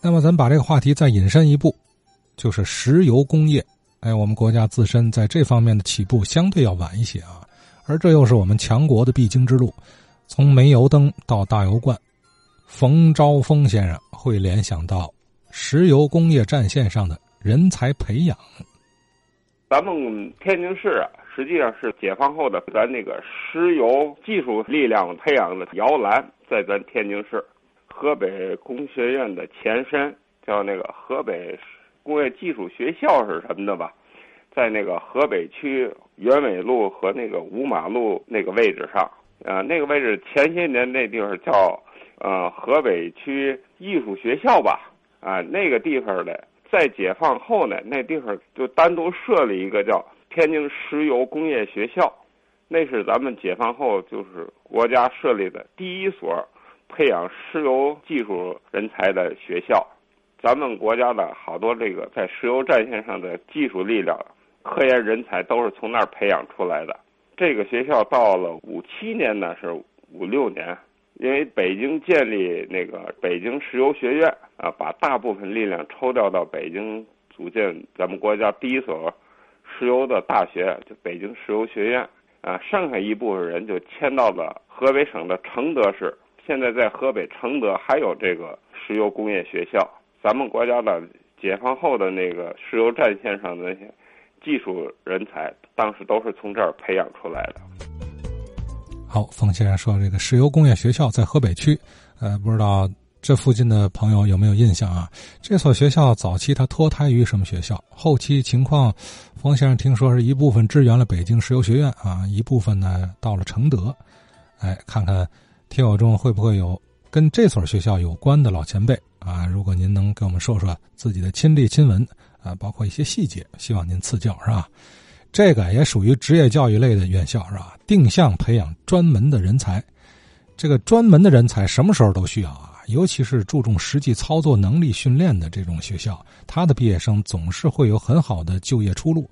那么咱把这个话题再引申一步，就是石油工业。哎，我们国家自身在这方面的起步相对要晚一些啊，而这又是我们强国的必经之路。从煤油灯到大油罐，冯昭峰先生会联想到石油工业战线上的人才培养。咱们天津市啊，实际上是解放后的咱那个石油技术力量培养的摇篮，在咱天津市河北工学院的前身叫那个河北工业技术学校是什么的吧？在那个河北区原纬路和那个五马路那个位置上。啊，那个位置前些年那地方叫，呃，河北区艺术学校吧。啊，那个地方呢，在解放后呢，那地方就单独设立一个叫天津石油工业学校，那是咱们解放后就是国家设立的第一所培养石油技术人才的学校。咱们国家的好多这个在石油战线上的技术力量、科研人才都是从那儿培养出来的。这个学校到了五七年呢，是五六年，因为北京建立那个北京石油学院啊，把大部分力量抽调到北京组建咱们国家第一所石油的大学，就北京石油学院啊，剩下一部分人就迁到了河北省的承德市。现在在河北承德还有这个石油工业学校。咱们国家的解放后的那个石油战线上的那些。技术人才当时都是从这儿培养出来的。好，冯先生说，这个石油工业学校在河北区，呃，不知道这附近的朋友有没有印象啊？这所学校早期它脱胎于什么学校？后期情况，冯先生听说是一部分支援了北京石油学院啊，一部分呢到了承德。哎，看看听友中会不会有跟这所学校有关的老前辈啊？如果您能给我们说说自己的亲历亲闻。啊，包括一些细节，希望您赐教是吧？这个也属于职业教育类的院校是吧？定向培养专门的人才，这个专门的人才什么时候都需要啊？尤其是注重实际操作能力训练的这种学校，他的毕业生总是会有很好的就业出路。